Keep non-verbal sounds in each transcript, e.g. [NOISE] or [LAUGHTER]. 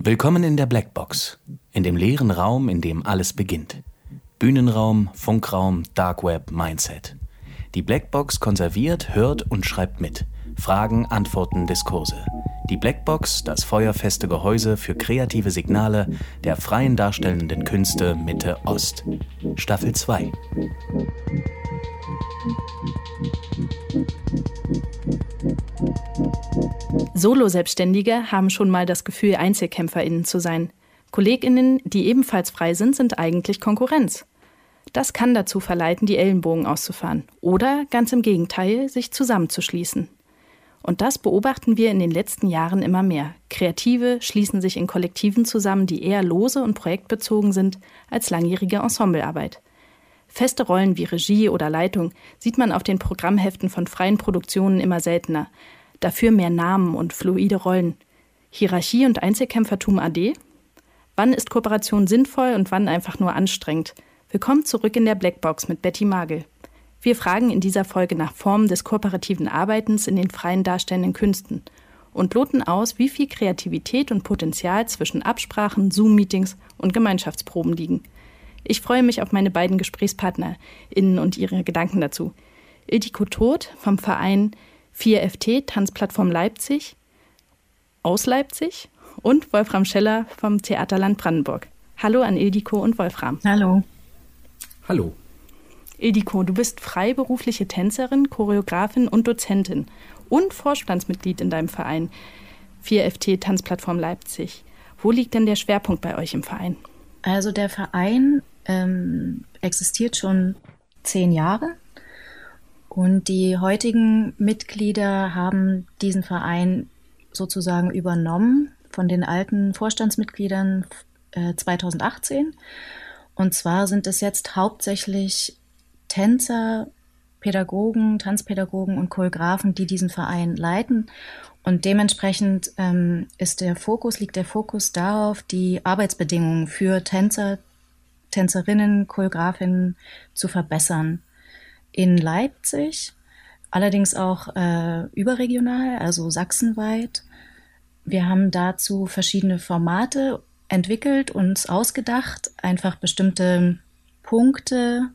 Willkommen in der Blackbox, in dem leeren Raum, in dem alles beginnt. Bühnenraum, Funkraum, Dark Web, Mindset. Die Blackbox konserviert, hört und schreibt mit. Fragen, Antworten, Diskurse. Die Blackbox, das feuerfeste Gehäuse für kreative Signale der freien darstellenden Künste Mitte Ost. Staffel 2. Solo-Selbstständige haben schon mal das Gefühl, EinzelkämpferInnen zu sein. KollegInnen, die ebenfalls frei sind, sind eigentlich Konkurrenz. Das kann dazu verleiten, die Ellenbogen auszufahren oder ganz im Gegenteil, sich zusammenzuschließen. Und das beobachten wir in den letzten Jahren immer mehr. Kreative schließen sich in Kollektiven zusammen, die eher lose und projektbezogen sind als langjährige Ensemblearbeit. Feste Rollen wie Regie oder Leitung sieht man auf den Programmheften von freien Produktionen immer seltener. Dafür mehr Namen und fluide Rollen. Hierarchie und Einzelkämpfertum AD? Wann ist Kooperation sinnvoll und wann einfach nur anstrengend? Willkommen zurück in der Blackbox mit Betty Magel. Wir fragen in dieser Folge nach Formen des kooperativen Arbeitens in den freien darstellenden Künsten und loten aus, wie viel Kreativität und Potenzial zwischen Absprachen, Zoom-Meetings und Gemeinschaftsproben liegen. Ich freue mich auf meine beiden GesprächspartnerInnen und ihre Gedanken dazu. Ildiko Todt vom Verein 4FT Tanzplattform Leipzig aus Leipzig und Wolfram Scheller vom Theaterland Brandenburg. Hallo an Ildiko und Wolfram. Hallo. Hallo. Ildiko, du bist freiberufliche Tänzerin, Choreografin und Dozentin und Vorstandsmitglied in deinem Verein 4FT Tanzplattform Leipzig. Wo liegt denn der Schwerpunkt bei euch im Verein? Also der Verein ähm, existiert schon zehn Jahre und die heutigen Mitglieder haben diesen Verein sozusagen übernommen von den alten Vorstandsmitgliedern äh, 2018. Und zwar sind es jetzt hauptsächlich Tänzer, Pädagogen, Tanzpädagogen und Choreografen, die diesen Verein leiten. Und dementsprechend ähm, ist der Fokus, liegt der Fokus darauf, die Arbeitsbedingungen für Tänzer, Tänzerinnen, Choreografinnen zu verbessern. In Leipzig, allerdings auch äh, überregional, also sachsenweit. Wir haben dazu verschiedene Formate entwickelt, uns ausgedacht, einfach bestimmte Punkte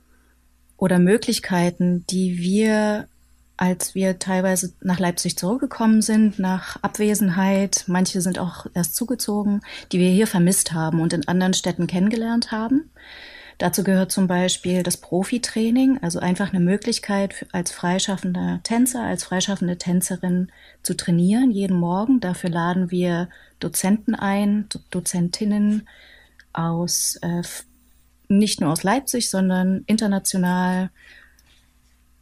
oder Möglichkeiten, die wir, als wir teilweise nach Leipzig zurückgekommen sind, nach Abwesenheit, manche sind auch erst zugezogen, die wir hier vermisst haben und in anderen Städten kennengelernt haben. Dazu gehört zum Beispiel das Profitraining, also einfach eine Möglichkeit als freischaffender Tänzer, als freischaffende Tänzerin zu trainieren, jeden Morgen. Dafür laden wir Dozenten ein, Dozentinnen aus äh, nicht nur aus Leipzig, sondern international,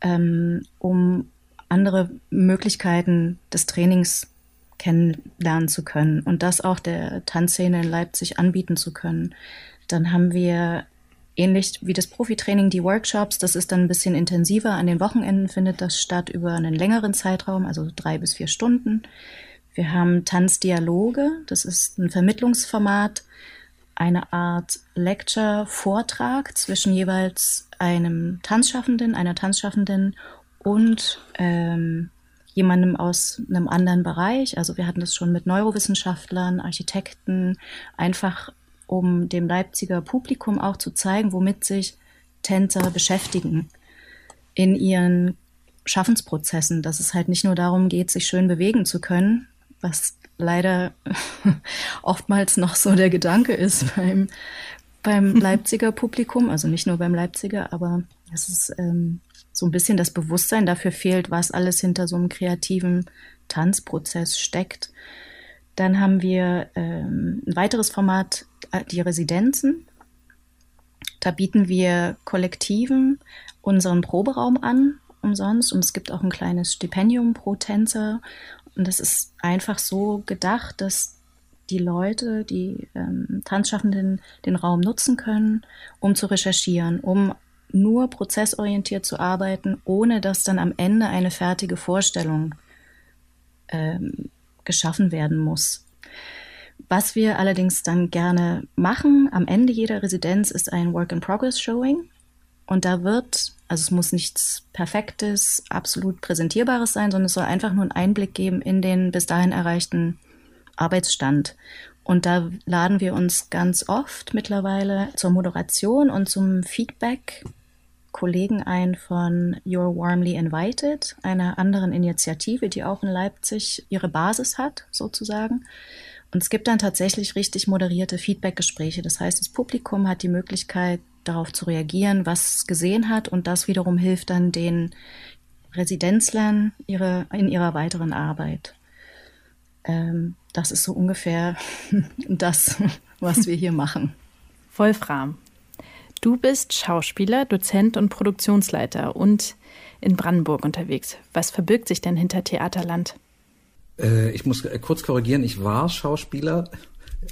ähm, um andere Möglichkeiten des Trainings kennenlernen zu können und das auch der Tanzszene in Leipzig anbieten zu können. Dann haben wir ähnlich wie das Profitraining die Workshops. Das ist dann ein bisschen intensiver. An den Wochenenden findet das statt über einen längeren Zeitraum, also drei bis vier Stunden. Wir haben Tanzdialoge. Das ist ein Vermittlungsformat, eine Art Lecture-Vortrag zwischen jeweils einem Tanzschaffenden, einer Tanzschaffenden und ähm, jemandem aus einem anderen Bereich. Also wir hatten das schon mit Neurowissenschaftlern, Architekten, einfach um dem Leipziger Publikum auch zu zeigen, womit sich Tänzer beschäftigen in ihren Schaffensprozessen, dass es halt nicht nur darum geht, sich schön bewegen zu können, was leider [LAUGHS] oftmals noch so der Gedanke ist [LAUGHS] beim, beim [LAUGHS] Leipziger Publikum, also nicht nur beim Leipziger, aber es ist ähm, so ein bisschen das Bewusstsein dafür fehlt, was alles hinter so einem kreativen Tanzprozess steckt. Dann haben wir ähm, ein weiteres Format, äh, die Residenzen. Da bieten wir Kollektiven unseren Proberaum an, umsonst. Und es gibt auch ein kleines Stipendium pro Tänzer. Und das ist einfach so gedacht, dass die Leute, die ähm, Tanzschaffenden den Raum nutzen können, um zu recherchieren, um nur prozessorientiert zu arbeiten, ohne dass dann am Ende eine fertige Vorstellung ähm, geschaffen werden muss. Was wir allerdings dann gerne machen am Ende jeder Residenz ist ein Work-in-Progress-Showing. Und da wird, also es muss nichts Perfektes, absolut Präsentierbares sein, sondern es soll einfach nur einen Einblick geben in den bis dahin erreichten Arbeitsstand. Und da laden wir uns ganz oft mittlerweile zur Moderation und zum Feedback Kollegen ein von You're Warmly Invited, einer anderen Initiative, die auch in Leipzig ihre Basis hat, sozusagen. Und es gibt dann tatsächlich richtig moderierte Feedbackgespräche. Das heißt, das Publikum hat die Möglichkeit, darauf zu reagieren, was es gesehen hat. Und das wiederum hilft dann den Residenzlern ihre, in ihrer weiteren Arbeit. Ähm, das ist so ungefähr [LAUGHS] das, was wir hier machen. Wolfram, du bist Schauspieler, Dozent und Produktionsleiter und in Brandenburg unterwegs. Was verbirgt sich denn hinter Theaterland? Äh, ich muss kurz korrigieren, ich war Schauspieler,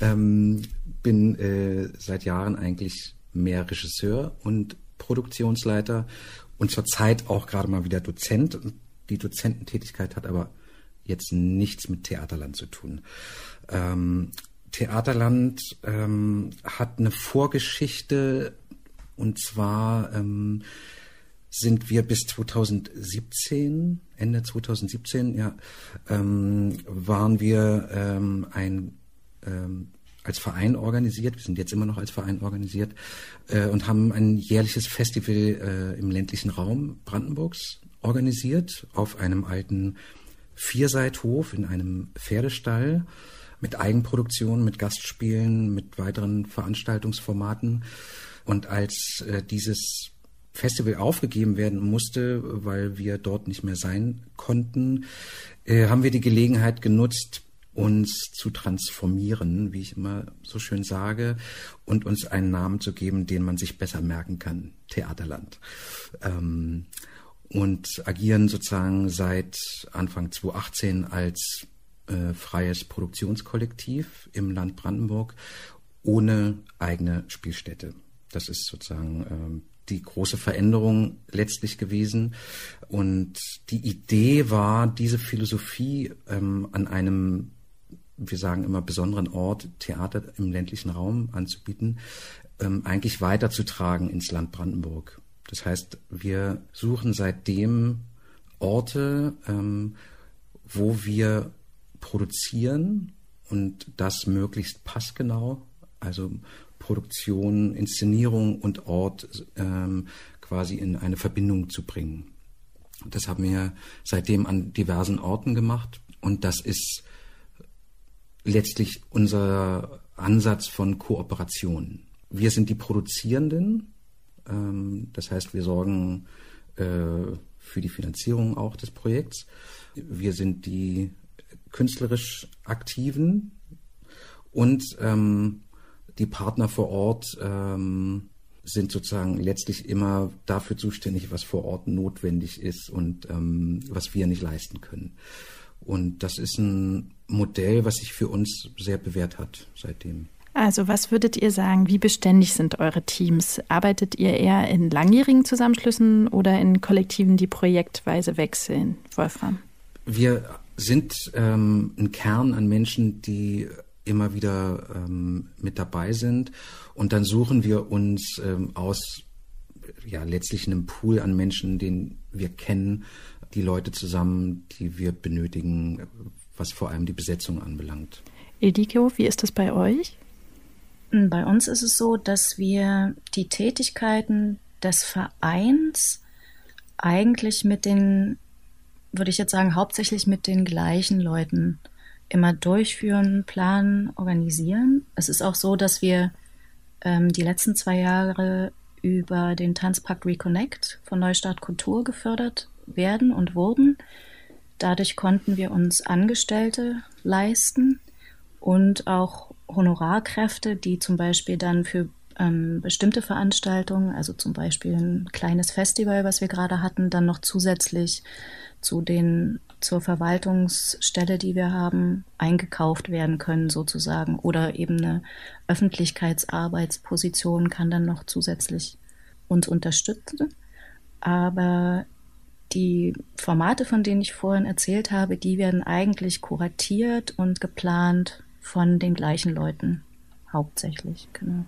ähm, bin äh, seit Jahren eigentlich mehr Regisseur und Produktionsleiter und zurzeit auch gerade mal wieder Dozent. Die Dozententätigkeit hat aber jetzt nichts mit Theaterland zu tun. Ähm, Theaterland ähm, hat eine Vorgeschichte und zwar ähm, sind wir bis 2017, Ende 2017, ja, ähm, waren wir ähm, ein ähm, als Verein organisiert, wir sind jetzt immer noch als Verein organisiert äh, und haben ein jährliches Festival äh, im ländlichen Raum Brandenburgs organisiert auf einem alten Vierseithof in einem Pferdestall mit Eigenproduktion, mit Gastspielen, mit weiteren Veranstaltungsformaten. Und als äh, dieses Festival aufgegeben werden musste, weil wir dort nicht mehr sein konnten, äh, haben wir die Gelegenheit genutzt, uns zu transformieren, wie ich immer so schön sage, und uns einen Namen zu geben, den man sich besser merken kann, Theaterland. Ähm, und agieren sozusagen seit Anfang 2018 als äh, freies Produktionskollektiv im Land Brandenburg ohne eigene Spielstätte. Das ist sozusagen äh, die große Veränderung letztlich gewesen. Und die Idee war, diese Philosophie ähm, an einem, wir sagen immer, besonderen Ort, Theater im ländlichen Raum anzubieten, ähm, eigentlich weiterzutragen ins Land Brandenburg. Das heißt, wir suchen seitdem Orte, ähm, wo wir produzieren und das möglichst passgenau, also Produktion, Inszenierung und Ort ähm, quasi in eine Verbindung zu bringen. Das haben wir seitdem an diversen Orten gemacht und das ist letztlich unser Ansatz von Kooperation. Wir sind die Produzierenden ähm, das heißt, wir sorgen äh, für die Finanzierung auch des Projekts. Wir sind die künstlerisch Aktiven und ähm, die Partner vor Ort ähm, sind sozusagen letztlich immer dafür zuständig, was vor Ort notwendig ist und ähm, was wir nicht leisten können. Und das ist ein Modell, was sich für uns sehr bewährt hat seitdem. Also was würdet ihr sagen, wie beständig sind eure Teams? Arbeitet ihr eher in langjährigen Zusammenschlüssen oder in Kollektiven, die projektweise wechseln, Wolfram? Wir sind ähm, ein Kern an Menschen, die immer wieder ähm, mit dabei sind. Und dann suchen wir uns ähm, aus ja, letztlich einem Pool an Menschen, den wir kennen, die Leute zusammen, die wir benötigen, was vor allem die Besetzung anbelangt. Ediko, wie ist das bei euch? Bei uns ist es so, dass wir die Tätigkeiten des Vereins eigentlich mit den, würde ich jetzt sagen, hauptsächlich mit den gleichen Leuten immer durchführen, planen, organisieren. Es ist auch so, dass wir ähm, die letzten zwei Jahre über den Tanzpakt Reconnect von Neustart Kultur gefördert werden und wurden. Dadurch konnten wir uns Angestellte leisten und auch Honorarkräfte, die zum Beispiel dann für ähm, bestimmte Veranstaltungen, also zum Beispiel ein kleines Festival, was wir gerade hatten, dann noch zusätzlich zu den zur Verwaltungsstelle, die wir haben, eingekauft werden können sozusagen oder eben eine Öffentlichkeitsarbeitsposition kann dann noch zusätzlich uns unterstützen. Aber die Formate, von denen ich vorhin erzählt habe, die werden eigentlich kuratiert und geplant von den gleichen Leuten hauptsächlich, genau.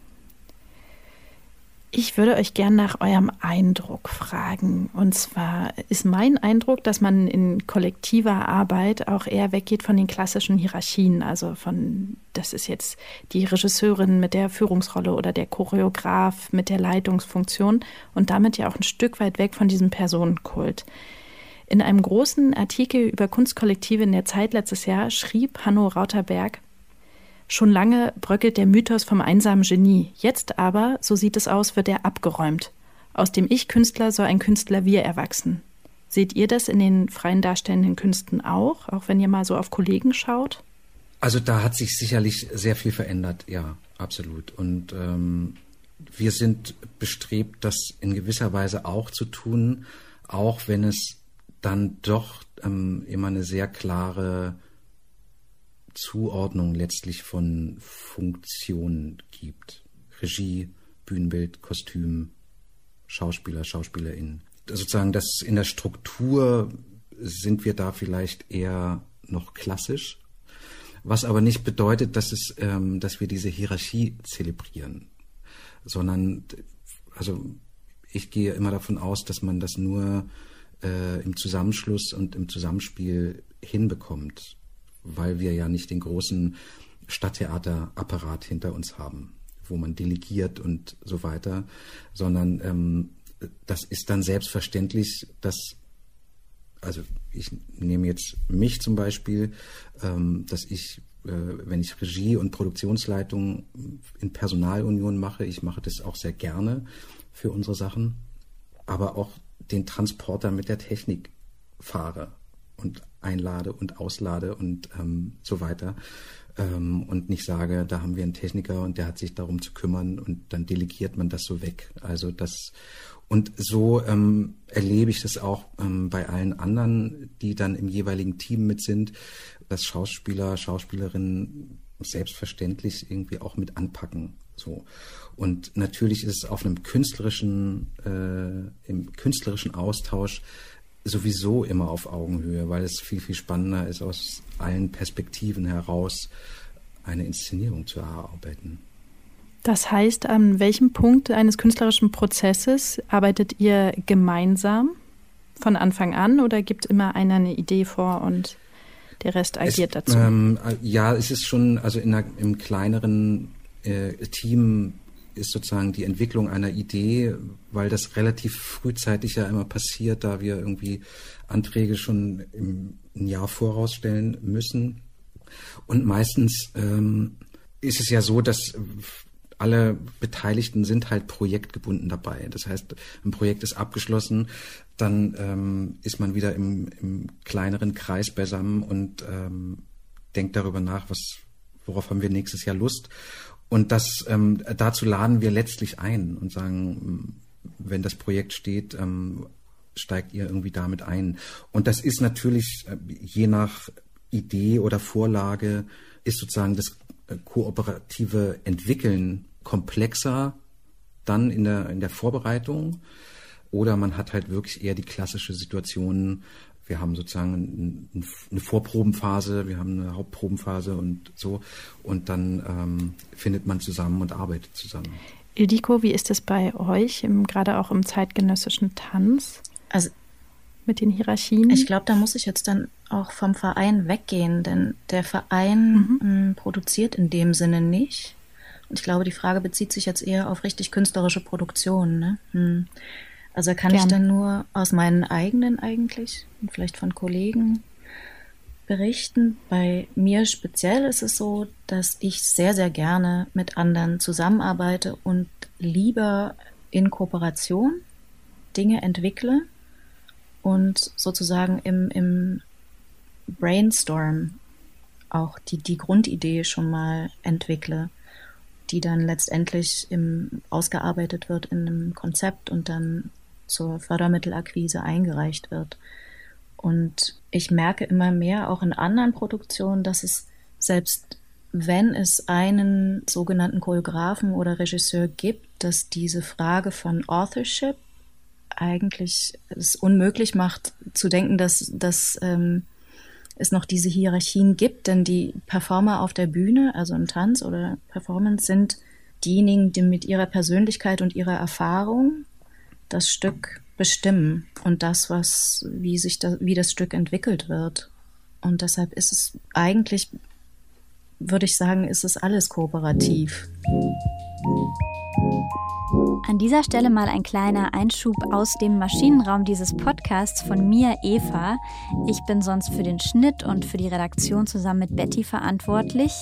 Ich würde euch gern nach eurem Eindruck fragen. Und zwar ist mein Eindruck, dass man in kollektiver Arbeit auch eher weggeht von den klassischen Hierarchien. Also von, das ist jetzt die Regisseurin mit der Führungsrolle oder der Choreograf mit der Leitungsfunktion und damit ja auch ein Stück weit weg von diesem Personenkult. In einem großen Artikel über Kunstkollektive in der Zeit letztes Jahr schrieb Hanno Rauterberg, Schon lange bröckelt der Mythos vom einsamen Genie. Jetzt aber, so sieht es aus, wird er abgeräumt. Aus dem Ich-Künstler soll ein Künstler-Wir erwachsen. Seht ihr das in den freien darstellenden Künsten auch, auch wenn ihr mal so auf Kollegen schaut? Also da hat sich sicherlich sehr viel verändert, ja, absolut. Und ähm, wir sind bestrebt, das in gewisser Weise auch zu tun, auch wenn es dann doch ähm, immer eine sehr klare Zuordnung letztlich von Funktionen gibt. Regie, Bühnenbild, Kostüm, Schauspieler, SchauspielerInnen. Sozusagen das in der Struktur sind wir da vielleicht eher noch klassisch, was aber nicht bedeutet, dass es, ähm, dass wir diese Hierarchie zelebrieren, sondern also ich gehe immer davon aus, dass man das nur äh, im Zusammenschluss und im Zusammenspiel hinbekommt weil wir ja nicht den großen Stadttheaterapparat hinter uns haben, wo man delegiert und so weiter, sondern ähm, das ist dann selbstverständlich, dass, also ich nehme jetzt mich zum Beispiel, ähm, dass ich, äh, wenn ich Regie und Produktionsleitung in Personalunion mache, ich mache das auch sehr gerne für unsere Sachen, aber auch den Transporter mit der Technik fahre und einlade und auslade und ähm, so weiter. Ähm, und nicht sage, da haben wir einen Techniker und der hat sich darum zu kümmern und dann delegiert man das so weg. Also das und so ähm, erlebe ich das auch ähm, bei allen anderen, die dann im jeweiligen Team mit sind, dass Schauspieler, Schauspielerinnen selbstverständlich irgendwie auch mit anpacken. So. Und natürlich ist es auf einem künstlerischen, äh, im künstlerischen Austausch sowieso immer auf Augenhöhe, weil es viel, viel spannender ist, aus allen Perspektiven heraus eine Inszenierung zu erarbeiten. Das heißt, an welchem Punkt eines künstlerischen Prozesses arbeitet ihr gemeinsam von Anfang an oder gibt immer einer eine Idee vor und der Rest agiert es, dazu? Ähm, ja, es ist schon, also in einer, im kleineren äh, Team ist sozusagen die Entwicklung einer Idee, weil das relativ frühzeitig ja immer passiert, da wir irgendwie Anträge schon im Jahr vorausstellen müssen. Und meistens ähm, ist es ja so, dass alle Beteiligten sind halt projektgebunden dabei. Das heißt, ein Projekt ist abgeschlossen, dann ähm, ist man wieder im, im kleineren Kreis beisammen und ähm, denkt darüber nach, was, worauf haben wir nächstes Jahr Lust. Und das ähm, dazu laden wir letztlich ein und sagen, wenn das Projekt steht, ähm, steigt ihr irgendwie damit ein. Und das ist natürlich äh, je nach Idee oder Vorlage ist sozusagen das äh, kooperative Entwickeln komplexer dann in der in der Vorbereitung oder man hat halt wirklich eher die klassische Situation, wir haben sozusagen eine Vorprobenphase, wir haben eine Hauptprobenphase und so. Und dann ähm, findet man zusammen und arbeitet zusammen. Ildiko, wie ist es bei euch, im, gerade auch im zeitgenössischen Tanz? Also mit den Hierarchien? Ich glaube, da muss ich jetzt dann auch vom Verein weggehen, denn der Verein mhm. m, hm, produziert in dem Sinne nicht. Und ich glaube, die Frage bezieht sich jetzt eher auf richtig künstlerische Produktion. Ne? Hm. Also kann Gern. ich dann nur aus meinen eigenen eigentlich und vielleicht von Kollegen berichten. Bei mir speziell ist es so, dass ich sehr, sehr gerne mit anderen zusammenarbeite und lieber in Kooperation Dinge entwickle und sozusagen im, im Brainstorm auch die, die Grundidee schon mal entwickle, die dann letztendlich im, ausgearbeitet wird in einem Konzept und dann zur Fördermittelakquise eingereicht wird. Und ich merke immer mehr auch in anderen Produktionen, dass es selbst wenn es einen sogenannten Choreografen oder Regisseur gibt, dass diese Frage von Authorship eigentlich es unmöglich macht zu denken, dass, dass ähm, es noch diese Hierarchien gibt, denn die Performer auf der Bühne, also im Tanz oder Performance, sind diejenigen, die mit ihrer Persönlichkeit und ihrer Erfahrung das Stück bestimmen und das, was, wie sich da, wie das Stück entwickelt wird. Und deshalb ist es eigentlich, würde ich sagen, ist es alles kooperativ. An dieser Stelle mal ein kleiner Einschub aus dem Maschinenraum dieses Podcasts von mir, Eva. Ich bin sonst für den Schnitt und für die Redaktion zusammen mit Betty verantwortlich.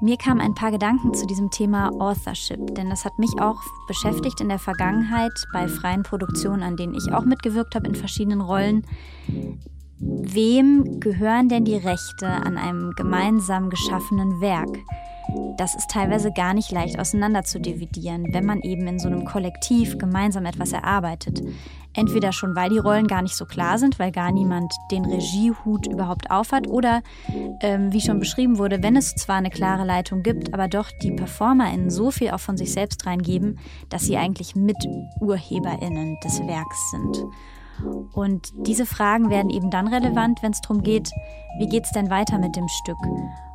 Mir kamen ein paar Gedanken zu diesem Thema Authorship, denn das hat mich auch beschäftigt in der Vergangenheit bei freien Produktionen, an denen ich auch mitgewirkt habe in verschiedenen Rollen. Wem gehören denn die Rechte an einem gemeinsam geschaffenen Werk? Das ist teilweise gar nicht leicht auseinander zu dividieren, wenn man eben in so einem Kollektiv gemeinsam etwas erarbeitet. Entweder schon, weil die Rollen gar nicht so klar sind, weil gar niemand den Regiehut überhaupt aufhat, oder ähm, wie schon beschrieben wurde, wenn es zwar eine klare Leitung gibt, aber doch die PerformerInnen so viel auch von sich selbst reingeben, dass sie eigentlich MiturheberInnen des Werks sind. Und diese Fragen werden eben dann relevant, wenn es darum geht, wie geht es denn weiter mit dem Stück?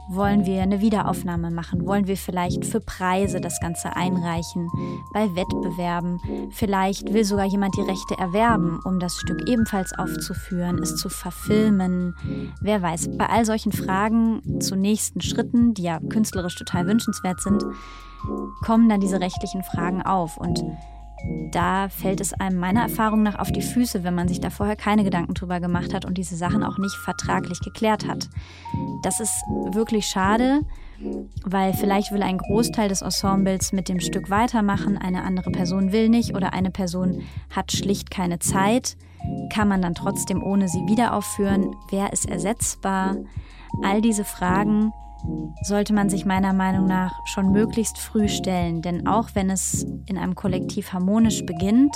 Wollen wir eine Wiederaufnahme machen? Wollen wir vielleicht für Preise das Ganze einreichen? Bei Wettbewerben? Vielleicht will sogar jemand die Rechte erwerben, um das Stück ebenfalls aufzuführen, es zu verfilmen. Wer weiß, bei all solchen Fragen zu nächsten Schritten, die ja künstlerisch total wünschenswert sind, kommen dann diese rechtlichen Fragen auf. Und da fällt es einem meiner Erfahrung nach auf die Füße, wenn man sich da vorher keine Gedanken drüber gemacht hat und diese Sachen auch nicht vertraglich geklärt hat. Das ist wirklich schade, weil vielleicht will ein Großteil des Ensembles mit dem Stück weitermachen, eine andere Person will nicht oder eine Person hat schlicht keine Zeit. Kann man dann trotzdem ohne sie wieder aufführen? Wer ist ersetzbar? All diese Fragen sollte man sich meiner Meinung nach schon möglichst früh stellen, denn auch wenn es in einem Kollektiv harmonisch beginnt,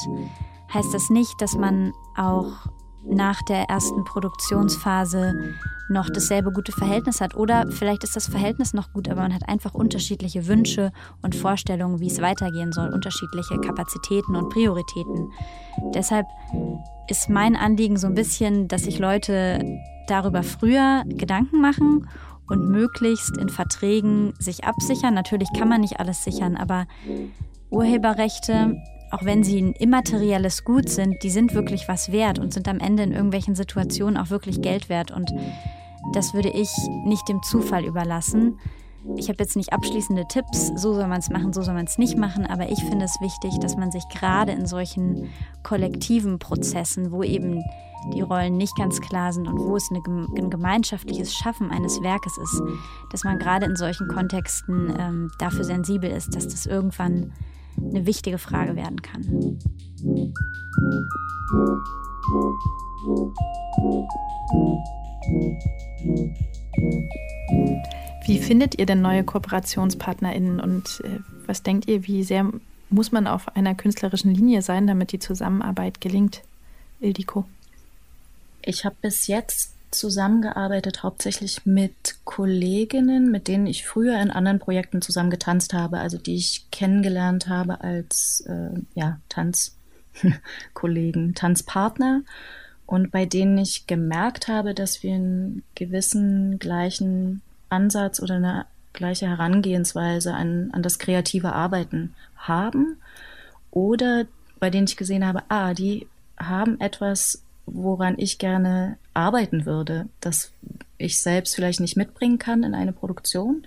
heißt das nicht, dass man auch nach der ersten Produktionsphase noch dasselbe gute Verhältnis hat. Oder vielleicht ist das Verhältnis noch gut, aber man hat einfach unterschiedliche Wünsche und Vorstellungen, wie es weitergehen soll, unterschiedliche Kapazitäten und Prioritäten. Deshalb ist mein Anliegen so ein bisschen, dass sich Leute darüber früher Gedanken machen und möglichst in Verträgen sich absichern. Natürlich kann man nicht alles sichern, aber Urheberrechte, auch wenn sie ein immaterielles Gut sind, die sind wirklich was wert und sind am Ende in irgendwelchen Situationen auch wirklich Geld wert. Und das würde ich nicht dem Zufall überlassen. Ich habe jetzt nicht abschließende Tipps, so soll man es machen, so soll man es nicht machen, aber ich finde es wichtig, dass man sich gerade in solchen kollektiven Prozessen, wo eben die Rollen nicht ganz klar sind und wo es eine, ein gemeinschaftliches Schaffen eines Werkes ist, dass man gerade in solchen Kontexten ähm, dafür sensibel ist, dass das irgendwann eine wichtige Frage werden kann. Wie findet ihr denn neue KooperationspartnerInnen und äh, was denkt ihr, wie sehr muss man auf einer künstlerischen Linie sein, damit die Zusammenarbeit gelingt? Ildiko. Ich habe bis jetzt zusammengearbeitet, hauptsächlich mit Kolleginnen, mit denen ich früher in anderen Projekten zusammen getanzt habe, also die ich kennengelernt habe als äh, ja, Tanzkollegen, [LAUGHS] Tanzpartner. Und bei denen ich gemerkt habe, dass wir einen gewissen gleichen Ansatz oder eine gleiche Herangehensweise an, an das kreative Arbeiten haben. Oder bei denen ich gesehen habe, ah, die haben etwas woran ich gerne arbeiten würde, das ich selbst vielleicht nicht mitbringen kann in eine Produktion.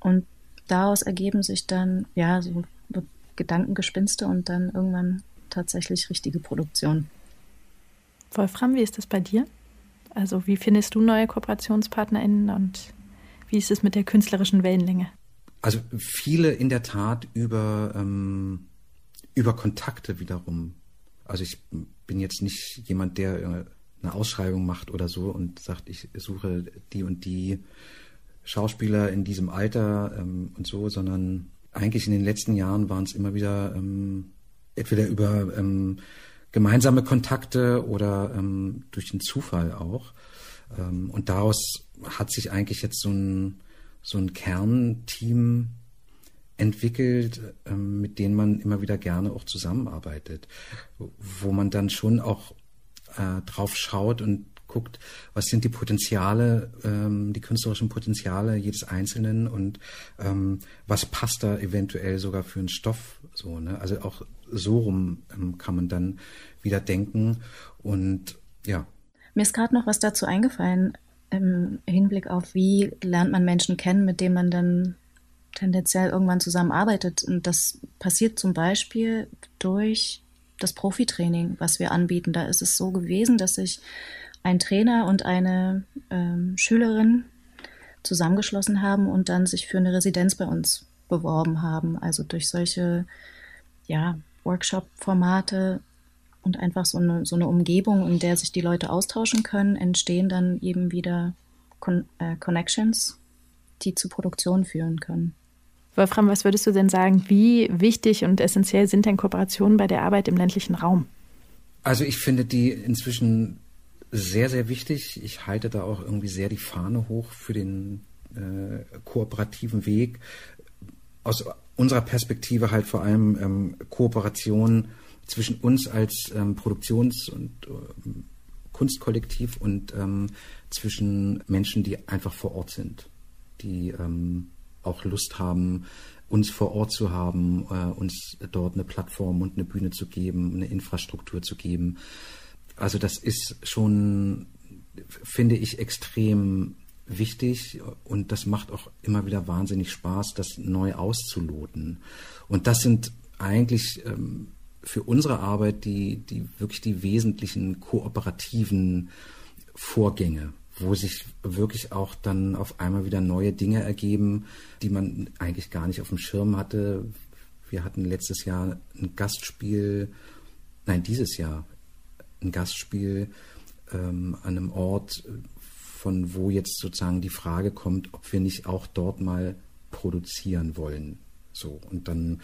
Und daraus ergeben sich dann, ja, so Gedankengespinste und dann irgendwann tatsächlich richtige Produktion. Wolfram, wie ist das bei dir? Also wie findest du neue KooperationspartnerInnen und wie ist es mit der künstlerischen Wellenlänge? Also viele in der Tat über, ähm, über Kontakte wiederum. Also ich bin jetzt nicht jemand, der eine Ausschreibung macht oder so und sagt, ich suche die und die Schauspieler in diesem Alter ähm, und so, sondern eigentlich in den letzten Jahren waren es immer wieder ähm, entweder über ähm, gemeinsame Kontakte oder ähm, durch den Zufall auch. Ähm, und daraus hat sich eigentlich jetzt so ein, so ein Kernteam entwickelt, ähm, mit denen man immer wieder gerne auch zusammenarbeitet, wo man dann schon auch äh, drauf schaut und guckt, was sind die Potenziale, ähm, die künstlerischen Potenziale jedes Einzelnen und ähm, was passt da eventuell sogar für einen Stoff. So, ne? Also auch so rum ähm, kann man dann wieder denken und ja. Mir ist gerade noch was dazu eingefallen im Hinblick auf, wie lernt man Menschen kennen, mit denen man dann tendenziell irgendwann zusammenarbeitet. Und das passiert zum Beispiel durch das Profitraining, was wir anbieten. Da ist es so gewesen, dass sich ein Trainer und eine ähm, Schülerin zusammengeschlossen haben und dann sich für eine Residenz bei uns beworben haben. Also durch solche ja, Workshop-Formate und einfach so eine, so eine Umgebung, in der sich die Leute austauschen können, entstehen dann eben wieder Con äh, Connections, die zu Produktion führen können. Wolfram, was würdest du denn sagen, wie wichtig und essentiell sind denn Kooperationen bei der Arbeit im ländlichen Raum? Also ich finde die inzwischen sehr, sehr wichtig. Ich halte da auch irgendwie sehr die Fahne hoch für den äh, kooperativen Weg. Aus unserer Perspektive halt vor allem ähm, Kooperation zwischen uns als ähm, Produktions- und äh, Kunstkollektiv und ähm, zwischen Menschen, die einfach vor Ort sind, die ähm, auch Lust haben, uns vor Ort zu haben, äh, uns dort eine Plattform und eine Bühne zu geben, eine Infrastruktur zu geben. Also das ist schon, finde ich, extrem wichtig und das macht auch immer wieder wahnsinnig Spaß, das neu auszuloten. Und das sind eigentlich ähm, für unsere Arbeit die, die wirklich die wesentlichen kooperativen Vorgänge, wo sich wirklich auch dann auf einmal wieder neue Dinge ergeben, die man eigentlich gar nicht auf dem Schirm hatte. Wir hatten letztes Jahr ein Gastspiel, nein, dieses Jahr ein Gastspiel ähm, an einem Ort, von wo jetzt sozusagen die Frage kommt, ob wir nicht auch dort mal produzieren wollen. So, und dann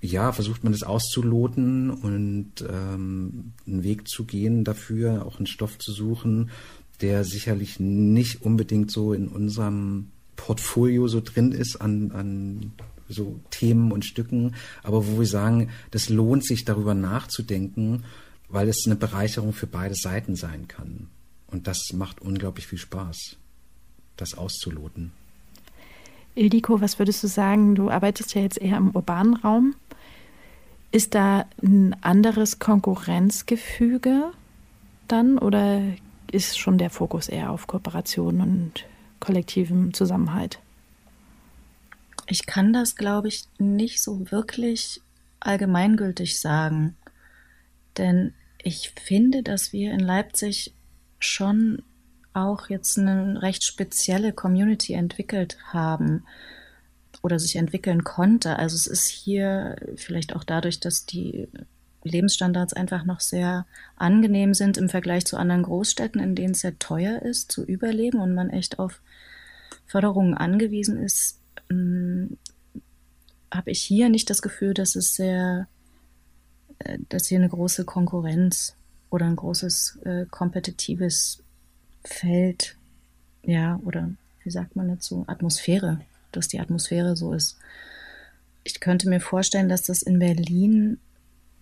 ja, versucht man das auszuloten und ähm, einen Weg zu gehen dafür, auch einen Stoff zu suchen, der sicherlich nicht unbedingt so in unserem Portfolio so drin ist an, an so Themen und Stücken, aber wo wir sagen, das lohnt sich darüber nachzudenken, weil es eine Bereicherung für beide Seiten sein kann. Und das macht unglaublich viel Spaß, das auszuloten. Ildiko, was würdest du sagen? Du arbeitest ja jetzt eher im urbanen Raum. Ist da ein anderes Konkurrenzgefüge dann oder ist schon der Fokus eher auf Kooperation und kollektivem Zusammenhalt? Ich kann das, glaube ich, nicht so wirklich allgemeingültig sagen. Denn ich finde, dass wir in Leipzig schon auch jetzt eine recht spezielle Community entwickelt haben oder sich entwickeln konnte. Also es ist hier vielleicht auch dadurch, dass die Lebensstandards einfach noch sehr angenehm sind im Vergleich zu anderen Großstädten, in denen es sehr teuer ist zu überleben und man echt auf Förderungen angewiesen ist, hm, habe ich hier nicht das Gefühl, dass es sehr, äh, dass hier eine große Konkurrenz oder ein großes äh, kompetitives Feld, ja, oder wie sagt man dazu, Atmosphäre dass die Atmosphäre so ist. Ich könnte mir vorstellen, dass das in Berlin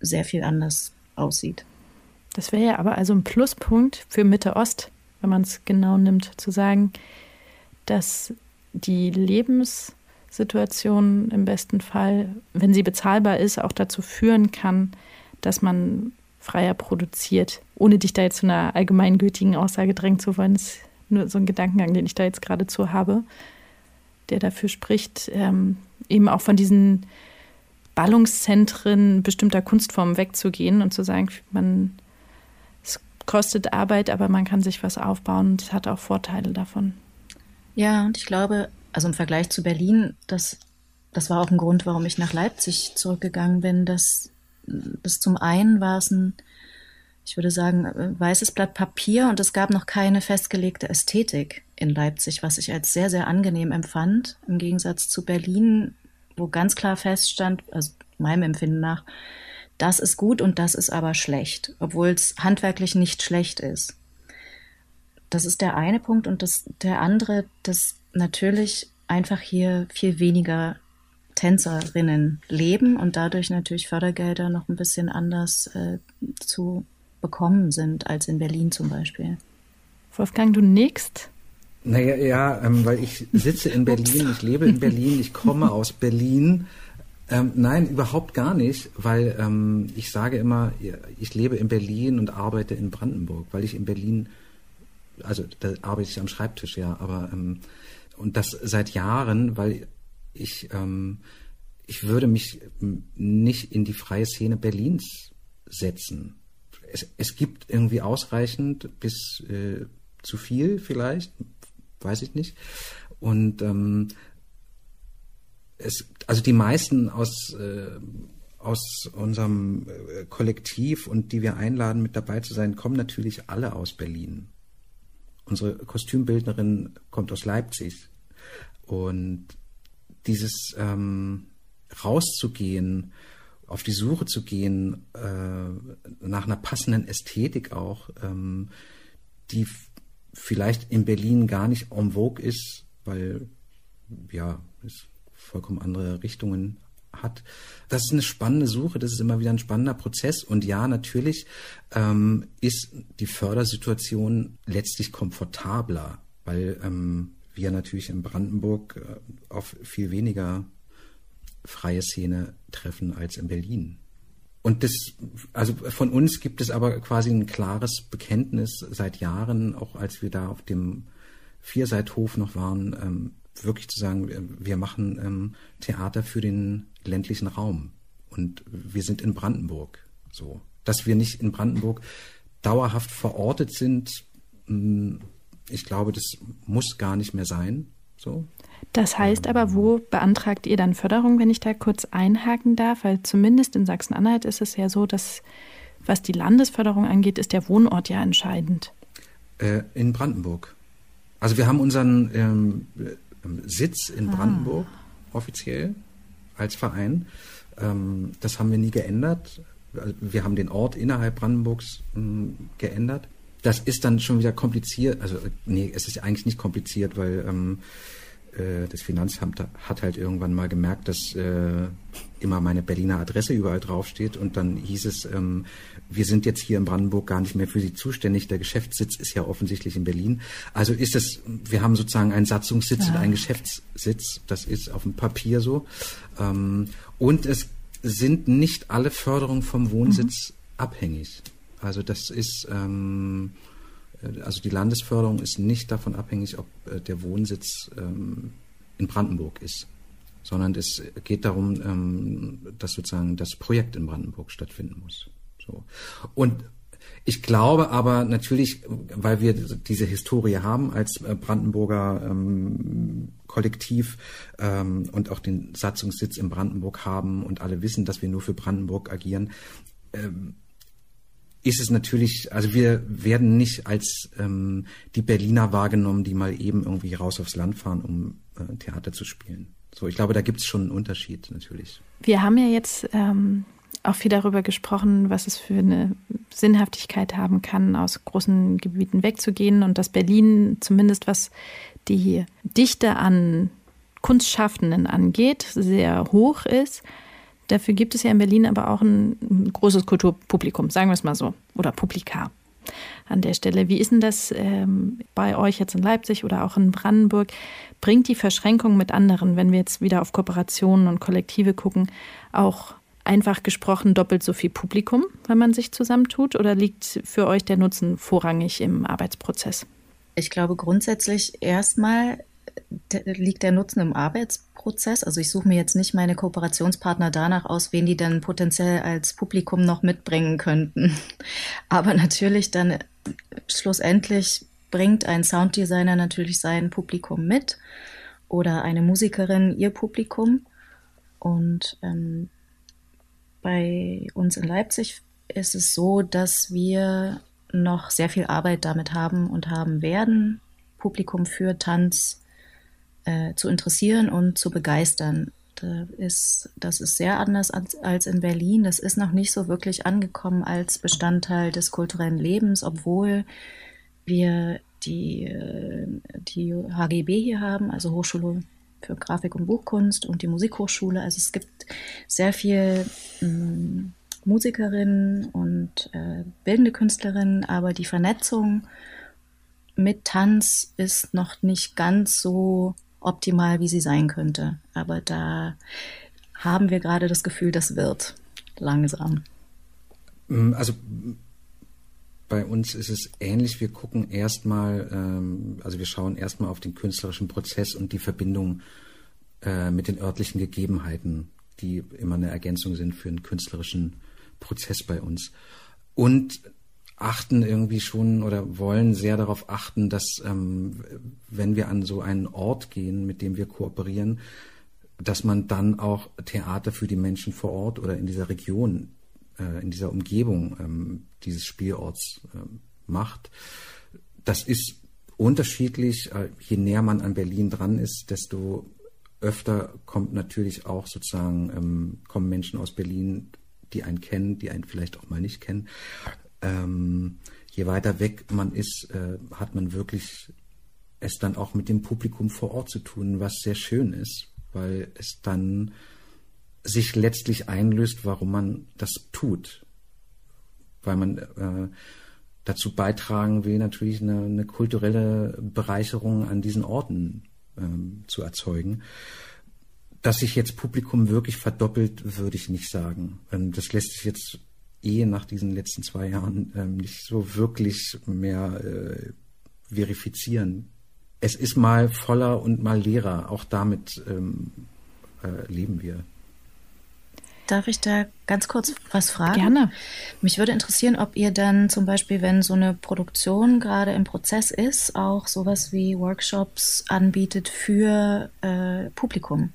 sehr viel anders aussieht. Das wäre ja aber also ein Pluspunkt für Mitte Ost, wenn man es genau nimmt, zu sagen, dass die Lebenssituation im besten Fall, wenn sie bezahlbar ist, auch dazu führen kann, dass man freier produziert, ohne dich da jetzt zu einer allgemeingültigen Aussage drängen zu wollen. Das ist nur so ein Gedankengang, den ich da jetzt geradezu habe der dafür spricht, ähm, eben auch von diesen Ballungszentren bestimmter Kunstformen wegzugehen und zu sagen, man, es kostet Arbeit, aber man kann sich was aufbauen und es hat auch Vorteile davon. Ja, und ich glaube, also im Vergleich zu Berlin, das, das war auch ein Grund, warum ich nach Leipzig zurückgegangen bin, dass das zum einen war es ein ich würde sagen, weißes Blatt Papier und es gab noch keine festgelegte Ästhetik in Leipzig, was ich als sehr, sehr angenehm empfand, im Gegensatz zu Berlin, wo ganz klar feststand, also meinem Empfinden nach, das ist gut und das ist aber schlecht, obwohl es handwerklich nicht schlecht ist. Das ist der eine Punkt und das, der andere, dass natürlich einfach hier viel weniger Tänzerinnen leben und dadurch natürlich Fördergelder noch ein bisschen anders äh, zu bekommen sind als in Berlin zum Beispiel. Wolfgang, du nickst. Naja, ja, ähm, weil ich sitze in Berlin, ich lebe in Berlin, ich komme aus Berlin. Ähm, nein, überhaupt gar nicht, weil ähm, ich sage immer, ich lebe in Berlin und arbeite in Brandenburg, weil ich in Berlin, also da arbeite ich am Schreibtisch, ja, aber ähm, und das seit Jahren, weil ich ähm, ich würde mich nicht in die freie Szene Berlins setzen. Es, es gibt irgendwie ausreichend bis äh, zu viel vielleicht, weiß ich nicht. Und ähm, es, also die meisten aus äh, aus unserem äh, Kollektiv und die wir einladen, mit dabei zu sein, kommen natürlich alle aus Berlin. Unsere Kostümbildnerin kommt aus Leipzig. Und dieses ähm, rauszugehen, auf die Suche zu gehen, äh, nach einer passenden Ästhetik auch, ähm, die vielleicht in Berlin gar nicht en vogue ist, weil ja, es vollkommen andere Richtungen hat. Das ist eine spannende Suche, das ist immer wieder ein spannender Prozess. Und ja, natürlich ähm, ist die Fördersituation letztlich komfortabler, weil ähm, wir natürlich in Brandenburg äh, auf viel weniger freie Szene treffen als in Berlin. Und das, also von uns gibt es aber quasi ein klares Bekenntnis seit Jahren, auch als wir da auf dem Vierseithof noch waren, ähm, wirklich zu sagen, wir machen ähm, Theater für den ländlichen Raum. Und wir sind in Brandenburg. So. Dass wir nicht in Brandenburg dauerhaft verortet sind, mh, ich glaube, das muss gar nicht mehr sein. So. Das heißt aber, wo beantragt ihr dann Förderung, wenn ich da kurz einhaken darf? Weil zumindest in Sachsen-Anhalt ist es ja so, dass was die Landesförderung angeht, ist der Wohnort ja entscheidend. Äh, in Brandenburg. Also wir haben unseren ähm, Sitz in ah. Brandenburg offiziell als Verein. Ähm, das haben wir nie geändert. Wir haben den Ort innerhalb Brandenburgs ähm, geändert. Das ist dann schon wieder kompliziert. Also nee, es ist eigentlich nicht kompliziert, weil ähm, äh, das Finanzamt hat halt irgendwann mal gemerkt, dass äh, immer meine Berliner Adresse überall draufsteht und dann hieß es, ähm, wir sind jetzt hier in Brandenburg gar nicht mehr für Sie zuständig. Der Geschäftssitz ist ja offensichtlich in Berlin. Also ist es, wir haben sozusagen einen Satzungssitz ja. und einen Geschäftssitz. Das ist auf dem Papier so. Ähm, und es sind nicht alle Förderungen vom Wohnsitz mhm. abhängig. Also das ist ähm, äh, also die Landesförderung ist nicht davon abhängig, ob äh, der Wohnsitz ähm, in Brandenburg ist, sondern es geht darum, ähm, dass sozusagen das Projekt in Brandenburg stattfinden muss. So. Und ich glaube aber natürlich, weil wir diese Historie haben als äh, Brandenburger ähm, Kollektiv ähm, und auch den Satzungssitz in Brandenburg haben und alle wissen, dass wir nur für Brandenburg agieren, ähm, ist es natürlich, also wir werden nicht als ähm, die Berliner wahrgenommen, die mal eben irgendwie raus aufs Land fahren, um äh, Theater zu spielen. So, ich glaube, da gibt es schon einen Unterschied natürlich. Wir haben ja jetzt ähm, auch viel darüber gesprochen, was es für eine Sinnhaftigkeit haben kann, aus großen Gebieten wegzugehen und dass Berlin zumindest was die Dichte an Kunstschaffenden angeht, sehr hoch ist. Dafür gibt es ja in Berlin aber auch ein, großes Kulturpublikum, sagen wir es mal so, oder Publika an der Stelle. Wie ist denn das ähm, bei euch jetzt in Leipzig oder auch in Brandenburg? Bringt die Verschränkung mit anderen, wenn wir jetzt wieder auf Kooperationen und Kollektive gucken, auch einfach gesprochen doppelt so viel Publikum, wenn man sich zusammentut? Oder liegt für euch der Nutzen vorrangig im Arbeitsprozess? Ich glaube grundsätzlich erstmal liegt der Nutzen im Arbeitsprozess? Also ich suche mir jetzt nicht meine Kooperationspartner danach aus, wen die dann potenziell als Publikum noch mitbringen könnten. [LAUGHS] Aber natürlich dann schlussendlich bringt ein Sounddesigner natürlich sein Publikum mit oder eine Musikerin ihr Publikum. Und ähm, bei uns in Leipzig ist es so, dass wir noch sehr viel Arbeit damit haben und haben werden, Publikum für Tanz äh, zu interessieren und zu begeistern. Da ist, das ist sehr anders als, als in Berlin. Das ist noch nicht so wirklich angekommen als Bestandteil des kulturellen Lebens, obwohl wir die, äh, die HGB hier haben, also Hochschule für Grafik und Buchkunst und die Musikhochschule. Also es gibt sehr viel ähm, Musikerinnen und äh, bildende Künstlerinnen, aber die Vernetzung mit Tanz ist noch nicht ganz so optimal, wie sie sein könnte. Aber da haben wir gerade das Gefühl, das wird langsam. Mm, also bei uns ist es ähnlich. Wir gucken erstmal, ähm, also wir schauen erstmal auf den künstlerischen Prozess und die Verbindung äh, mit den örtlichen Gegebenheiten, die immer eine Ergänzung sind für einen künstlerischen Prozess bei uns. Und achten irgendwie schon oder wollen sehr darauf achten, dass ähm, wenn wir an so einen Ort gehen, mit dem wir kooperieren, dass man dann auch Theater für die Menschen vor Ort oder in dieser Region, äh, in dieser Umgebung ähm, dieses Spielorts äh, macht. Das ist unterschiedlich. Äh, je näher man an Berlin dran ist, desto öfter kommt natürlich auch sozusagen, ähm, kommen Menschen aus Berlin, die einen kennen, die einen vielleicht auch mal nicht kennen. Ähm, je weiter weg man ist, äh, hat man wirklich es dann auch mit dem Publikum vor Ort zu tun, was sehr schön ist, weil es dann sich letztlich einlöst, warum man das tut. Weil man äh, dazu beitragen will, natürlich eine, eine kulturelle Bereicherung an diesen Orten ähm, zu erzeugen. Dass sich jetzt Publikum wirklich verdoppelt, würde ich nicht sagen. Ähm, das lässt sich jetzt eh nach diesen letzten zwei Jahren ähm, nicht so wirklich mehr äh, verifizieren. Es ist mal voller und mal leerer. Auch damit ähm, äh, leben wir. Darf ich da ganz kurz was fragen? Gerne. Mich würde interessieren, ob ihr dann zum Beispiel, wenn so eine Produktion gerade im Prozess ist, auch sowas wie Workshops anbietet für äh, Publikum.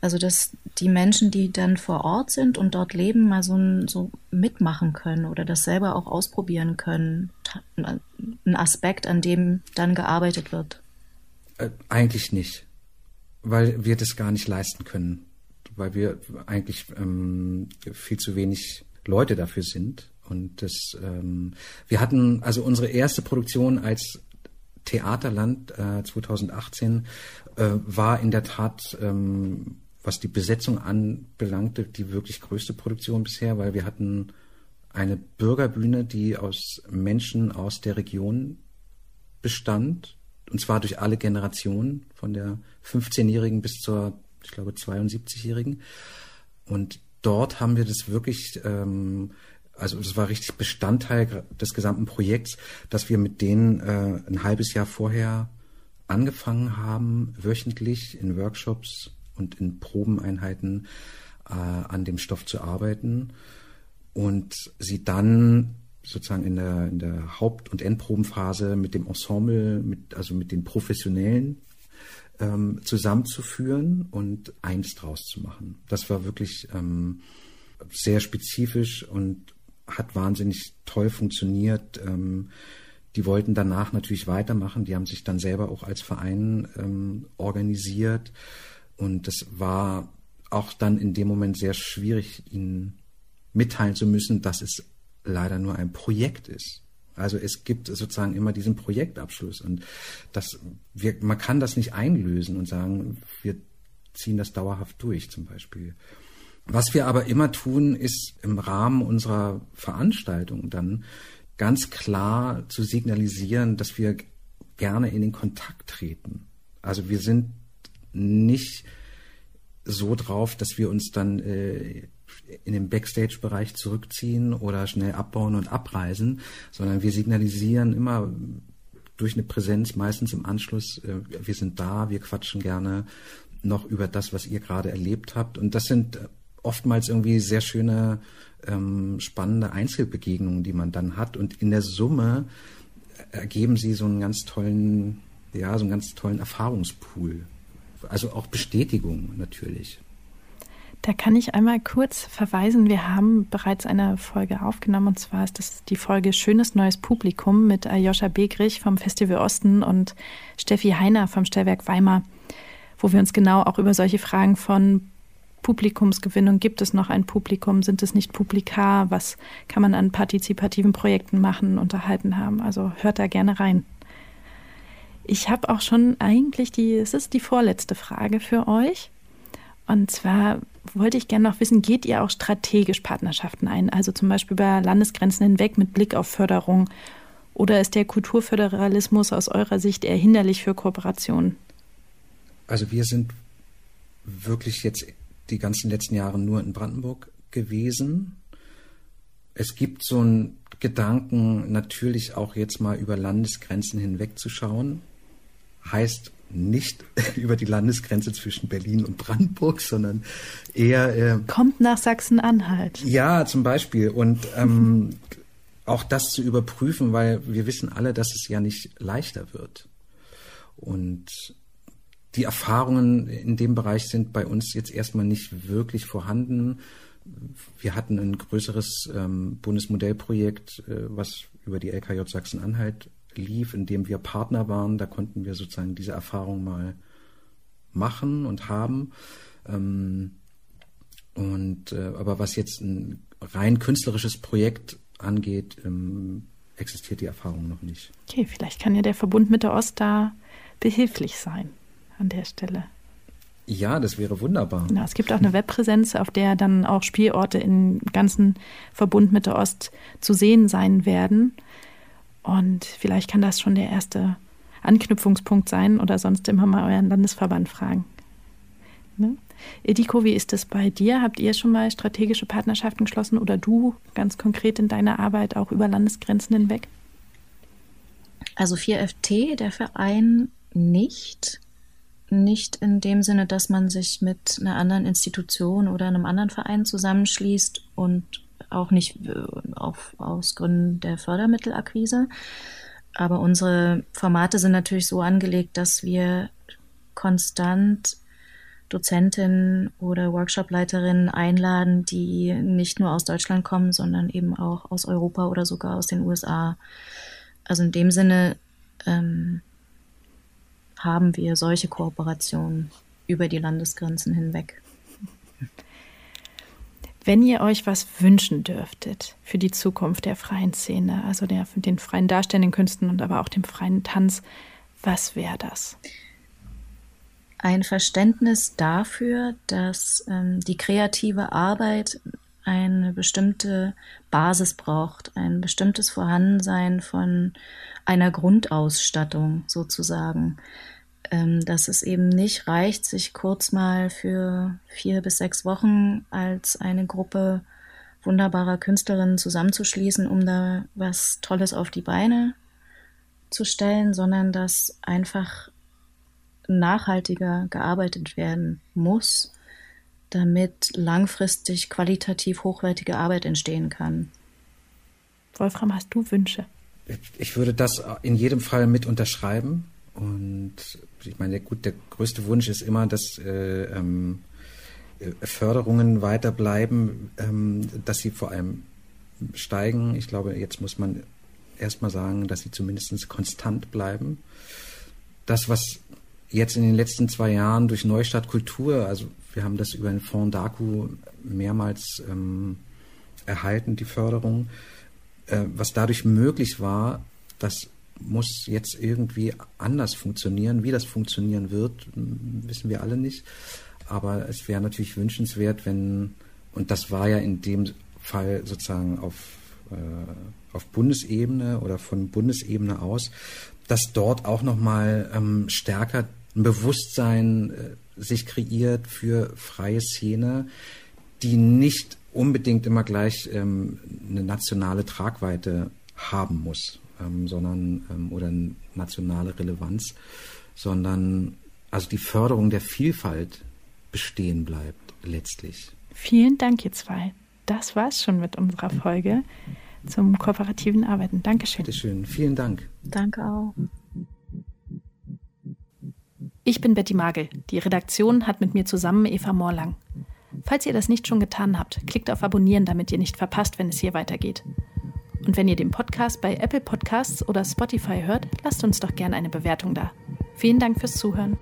Also dass die Menschen, die dann vor Ort sind und dort leben, mal so, so mitmachen können oder das selber auch ausprobieren können. Ein Aspekt, an dem dann gearbeitet wird. Äh, eigentlich nicht, weil wir das gar nicht leisten können weil wir eigentlich ähm, viel zu wenig Leute dafür sind. Und das, ähm, wir hatten also unsere erste Produktion als Theaterland äh, 2018 äh, war in der Tat, ähm, was die Besetzung anbelangte, die wirklich größte Produktion bisher, weil wir hatten eine Bürgerbühne, die aus Menschen aus der Region bestand, und zwar durch alle Generationen, von der 15-Jährigen bis zur ich glaube, 72-Jährigen. Und dort haben wir das wirklich, ähm, also das war richtig Bestandteil des gesamten Projekts, dass wir mit denen äh, ein halbes Jahr vorher angefangen haben, wöchentlich in Workshops und in Probeneinheiten äh, an dem Stoff zu arbeiten und sie dann sozusagen in der, in der Haupt- und Endprobenphase mit dem Ensemble, mit, also mit den Professionellen ähm, zusammenzuführen und eins draus zu machen. Das war wirklich ähm, sehr spezifisch und hat wahnsinnig toll funktioniert. Ähm, die wollten danach natürlich weitermachen. Die haben sich dann selber auch als Verein ähm, organisiert. Und das war auch dann in dem Moment sehr schwierig, ihnen mitteilen zu müssen, dass es leider nur ein Projekt ist. Also es gibt sozusagen immer diesen Projektabschluss und das, wir, man kann das nicht einlösen und sagen, wir ziehen das dauerhaft durch zum Beispiel. Was wir aber immer tun, ist im Rahmen unserer Veranstaltung dann ganz klar zu signalisieren, dass wir gerne in den Kontakt treten. Also wir sind nicht so drauf, dass wir uns dann äh, in den Backstage-Bereich zurückziehen oder schnell abbauen und abreisen, sondern wir signalisieren immer durch eine Präsenz, meistens im Anschluss, äh, wir sind da, wir quatschen gerne noch über das, was ihr gerade erlebt habt. Und das sind oftmals irgendwie sehr schöne, ähm, spannende Einzelbegegnungen, die man dann hat. Und in der Summe ergeben sie so einen ganz tollen, ja, so einen ganz tollen Erfahrungspool. Also auch Bestätigung natürlich. Da kann ich einmal kurz verweisen. Wir haben bereits eine Folge aufgenommen und zwar ist das die Folge Schönes neues Publikum mit Aljoscha Begrich vom Festival Osten und Steffi Heiner vom Stellwerk Weimar, wo wir uns genau auch über solche Fragen von Publikumsgewinnung, gibt es noch ein Publikum, sind es nicht Publikar, was kann man an partizipativen Projekten machen, unterhalten haben. Also hört da gerne rein. Ich habe auch schon eigentlich die, es ist die vorletzte Frage für euch. Und zwar wollte ich gerne noch wissen, geht ihr auch strategisch Partnerschaften ein? Also zum Beispiel über Landesgrenzen hinweg mit Blick auf Förderung Oder ist der Kulturföderalismus aus eurer Sicht eher hinderlich für Kooperationen? Also wir sind wirklich jetzt die ganzen letzten Jahre nur in Brandenburg gewesen. Es gibt so einen Gedanken, natürlich auch jetzt mal über Landesgrenzen hinwegzuschauen. Heißt nicht [LAUGHS] über die Landesgrenze zwischen Berlin und Brandenburg, sondern eher. Äh, Kommt nach Sachsen-Anhalt. Ja, zum Beispiel. Und ähm, [LAUGHS] auch das zu überprüfen, weil wir wissen alle, dass es ja nicht leichter wird. Und die Erfahrungen in dem Bereich sind bei uns jetzt erstmal nicht wirklich vorhanden. Wir hatten ein größeres ähm, Bundesmodellprojekt, äh, was über die LKJ Sachsen-Anhalt lief, in dem wir Partner waren. Da konnten wir sozusagen diese Erfahrung mal machen und haben. Ähm, und äh, aber was jetzt ein rein künstlerisches Projekt angeht, ähm, existiert die Erfahrung noch nicht. Okay, vielleicht kann ja der Verbund mit der Ost da behilflich sein an der Stelle. Ja, das wäre wunderbar. Genau, es gibt auch eine Webpräsenz, auf der dann auch Spielorte im ganzen Verbund mit der Ost zu sehen sein werden. Und vielleicht kann das schon der erste Anknüpfungspunkt sein oder sonst immer mal euren Landesverband fragen. Ne? Ediko, wie ist es bei dir? Habt ihr schon mal strategische Partnerschaften geschlossen oder du ganz konkret in deiner Arbeit auch über Landesgrenzen hinweg? Also 4FT, der Verein nicht. Nicht in dem Sinne, dass man sich mit einer anderen Institution oder einem anderen Verein zusammenschließt und auch nicht äh, auf, aus Gründen der Fördermittelakquise. Aber unsere Formate sind natürlich so angelegt, dass wir konstant Dozentinnen oder Workshopleiterinnen einladen, die nicht nur aus Deutschland kommen, sondern eben auch aus Europa oder sogar aus den USA. Also in dem Sinne ähm, haben wir solche Kooperationen über die Landesgrenzen hinweg. Wenn ihr euch was wünschen dürftet für die Zukunft der freien Szene, also der, den freien darstellenden Künsten und aber auch dem freien Tanz, was wäre das? Ein Verständnis dafür, dass ähm, die kreative Arbeit eine bestimmte Basis braucht, ein bestimmtes Vorhandensein von einer Grundausstattung sozusagen dass es eben nicht reicht, sich kurz mal für vier bis sechs Wochen als eine Gruppe wunderbarer Künstlerinnen zusammenzuschließen, um da was Tolles auf die Beine zu stellen, sondern dass einfach nachhaltiger gearbeitet werden muss, damit langfristig qualitativ hochwertige Arbeit entstehen kann. Wolfram, hast du Wünsche? Ich würde das in jedem Fall mit unterschreiben. Und ich meine, gut, der größte Wunsch ist immer, dass äh, ähm, Förderungen weiterbleiben, ähm, dass sie vor allem steigen. Ich glaube, jetzt muss man erstmal sagen, dass sie zumindest konstant bleiben. Das, was jetzt in den letzten zwei Jahren durch Neustadt Kultur, also wir haben das über den Fonds DAKU mehrmals ähm, erhalten, die Förderung, äh, was dadurch möglich war, dass muss jetzt irgendwie anders funktionieren. Wie das funktionieren wird, wissen wir alle nicht. Aber es wäre natürlich wünschenswert, wenn, und das war ja in dem Fall sozusagen auf, äh, auf Bundesebene oder von Bundesebene aus, dass dort auch nochmal ähm, stärker ein Bewusstsein äh, sich kreiert für freie Szene, die nicht unbedingt immer gleich ähm, eine nationale Tragweite haben muss ähm, sondern ähm, oder nationale Relevanz, sondern also die Förderung der Vielfalt bestehen bleibt letztlich. Vielen Dank, ihr zwei. Das war's schon mit unserer Folge zum kooperativen Arbeiten. Dankeschön. Bitte schön. Vielen Dank. Danke auch. Ich bin Betty Magel. Die Redaktion hat mit mir zusammen Eva Morlang. Falls ihr das nicht schon getan habt, klickt auf Abonnieren, damit ihr nicht verpasst, wenn es hier weitergeht. Und wenn ihr den Podcast bei Apple Podcasts oder Spotify hört, lasst uns doch gerne eine Bewertung da. Vielen Dank fürs Zuhören.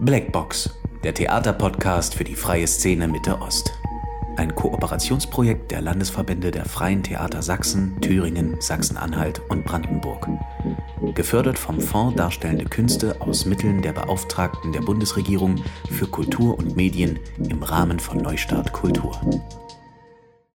Blackbox, der Theaterpodcast für die freie Szene Mitte Ost. Ein Kooperationsprojekt der Landesverbände der Freien Theater Sachsen, Thüringen, Sachsen-Anhalt und Brandenburg. Gefördert vom Fonds Darstellende Künste aus Mitteln der Beauftragten der Bundesregierung für Kultur und Medien im Rahmen von Neustart Kultur.